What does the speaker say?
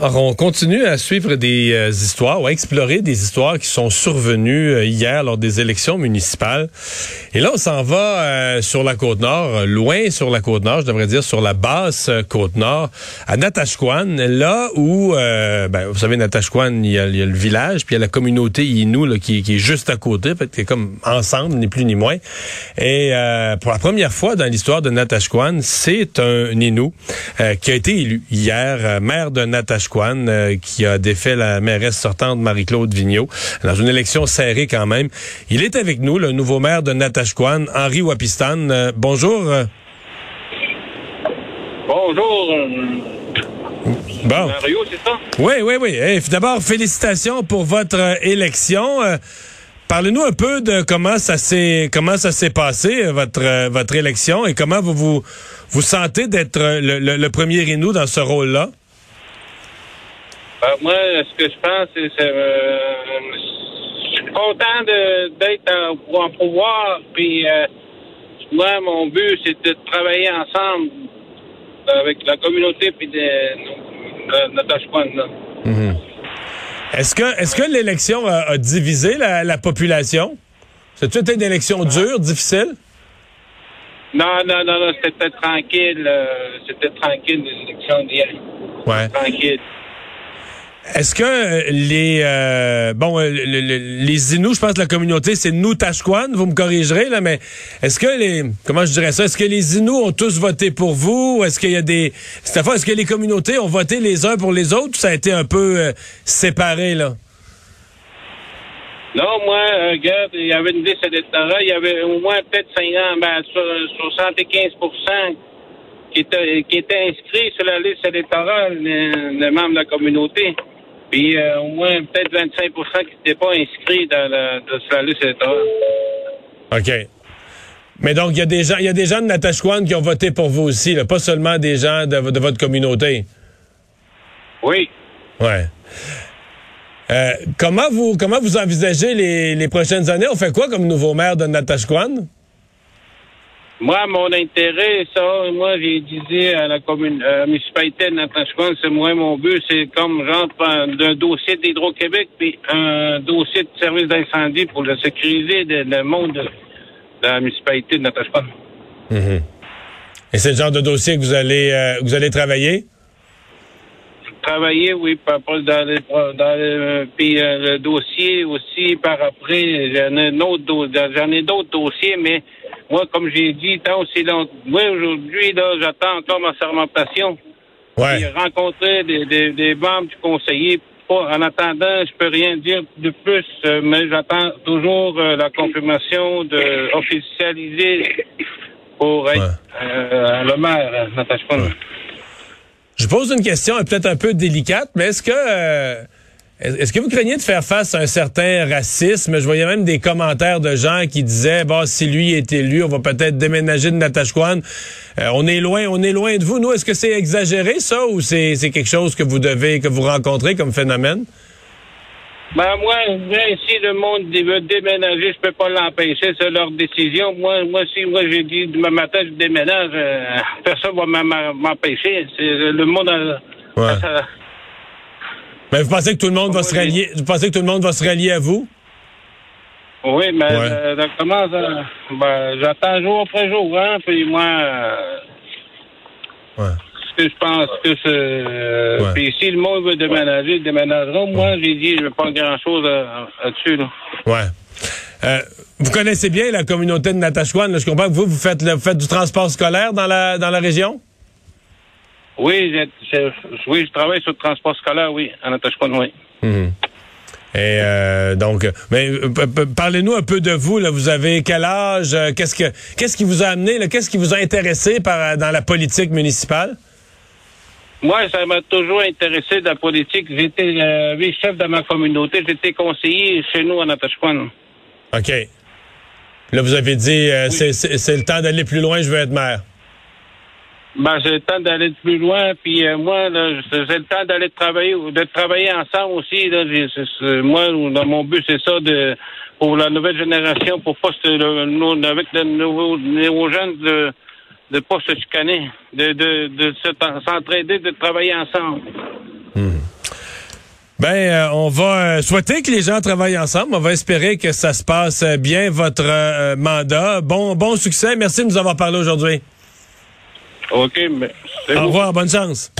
Alors, on continue à suivre des euh, histoires ou à explorer des histoires qui sont survenues euh, hier lors des élections municipales. Et là, on s'en va euh, sur la côte nord, loin sur la côte nord, je devrais dire sur la basse côte nord, à Natashquan, là où, ben, vous savez, Natashquan, il y, a, le village, puis il y a la communauté Innu là, qui, qui, est juste à côté, fait, qui est comme ensemble, ni plus ni moins. Et pour la première fois dans l'histoire de Natashquan, c'est un Innu qui a été élu hier, maire de Natashquan euh, qui a défait la mairesse sortante Marie-Claude Vigneault dans une élection serrée quand même. Il est avec nous, le nouveau maire de Natashquan, Henri Wapistan. Euh, bonjour. Bonjour. Bon. Mario, c'est ça? Oui, oui, oui. D'abord, félicitations pour votre euh, élection. Parlez-nous un peu de comment ça s'est comment ça s'est passé votre votre élection et comment vous vous, vous sentez d'être le, le, premier Inou dans ce rôle-là? Ben, moi, ce que je pense, c'est que euh, je suis content d'être en, pouvoir. Puis, euh, moi, mon but, c'est de travailler ensemble avec la communauté puis de, notre mm Est-ce que, est-ce que l'élection a, divisé la, population? C'est une élection dure, difficile? Non, non, non, non c'était tranquille. Euh, c'était tranquille, l'élection d'hier. Ouais. Tranquille. Est-ce que les euh, bon euh, les Inuits, je pense que la communauté c'est nous Tashkwan, vous me corrigerez là, mais est-ce que les comment je dirais ça, est-ce que les Inuits ont tous voté pour vous, est-ce qu'il y a des cette fois est-ce que les communautés ont voté les uns pour les autres, ou ça a été un peu euh, séparé là? Non, moi, regarde, il y avait une liste électorale, il y avait au moins peut-être 50, ben, 75 qui étaient, qui étaient inscrits sur la liste électorale des membres de la communauté. Puis euh, au moins peut-être 25% qui n'étaient pas inscrits dans la, sur la liste électorale. OK. Mais donc, il y a des gens, il y a des gens de Natashquan qui ont voté pour vous aussi, pas seulement des gens de, votre communauté. Oui. Ouais. Euh, comment vous comment vous envisagez les, les prochaines années? On fait quoi comme nouveau maire de Natashquan? Moi, mon intérêt, ça, moi, j'ai dit à la commune, euh, municipalité de Natashquan, c'est moi, mon but, c'est comme, genre, un dossier d'Hydro-Québec, puis un dossier de service d'incendie pour le sécuriser le monde de, la municipalité de Natashquan. Mhm. Et c'est le genre de dossier que vous allez, euh, vous allez travailler? Travailler, oui, par dans les, dans les, puis euh, le dossier aussi par après, j'en ai j'en ai d'autres dossiers, mais moi, comme j'ai dit, tant aussi longtemps, moi, aujourd'hui, là, j'attends encore ma sermentation. Ouais. J'ai rencontré des, des, des, membres du conseiller. En attendant, je peux rien dire de plus, euh, mais j'attends toujours euh, la confirmation de officialiser pour être euh, le maire, Natasha. Je pose une question peut-être un peu délicate, mais est-ce que est-ce que vous craignez de faire face à un certain racisme? Je voyais même des commentaires de gens qui disaient, bon, si lui est élu, on va peut-être déménager de Natashquan. Euh, on est loin, on est loin de vous. Nous, est-ce que c'est exagéré, ça, ou c'est, quelque chose que vous devez, que vous rencontrez comme phénomène? Ben, moi, si le monde veut déménager, je peux pas l'empêcher, c'est leur décision. Moi, moi, si moi j'ai dit demain matin je déménage, euh, personne va m'empêcher. Le monde a, mais vous pensez que tout le monde va se rallier, vous pensez que tout le monde va se rallier à vous? Oui, mais euh, comment ça? Ben, j'attends jour après jour, hein, puis moi, euh, ouais. ce que je pense que c'est... Euh, puis si le monde veut déménager, il déménagera. Moi, j'ai dit, je veux pas grand-chose là-dessus, là. Ouais. vous connaissez bien la communauté de Natashquan. Je comprends que vous, vous faites, vous faites du transport scolaire dans la, dans la région? Oui, je, oui, je travaille sur le transport scolaire, oui, en Natashquan, oui. Mhm. Et euh, donc, mais euh, parlez-nous un peu de vous. Là. Vous avez quel âge? Euh, Qu'est-ce que qu'est-ce qui vous a amené Qu'est-ce qui vous a intéressé par dans la politique municipale? Moi, ça m'a toujours intéressé de la politique. J'étais euh, chef de ma communauté. J'étais conseiller chez nous en Natashquan. Ok. Là, vous avez dit c'est le temps d'aller plus loin. Je veux être maire. Ben, j'ai le temps d'aller plus loin, puis euh, moi, j'ai le temps d'aller travailler, de travailler ensemble aussi. Là, moi, mon but, c'est ça de pour la nouvelle génération, pour pas se, le, avec les nouveaux, nouveaux jeunes de de pas se chicaner, de, de, de s'entraider, de travailler ensemble. Hmm. Ben, euh, on va euh, souhaiter que les gens travaillent ensemble. On va espérer que ça se passe bien votre mandat. Bon, bon succès. Merci de nous avoir parlé aujourd'hui. OK, mais Au revoir, bonne chance.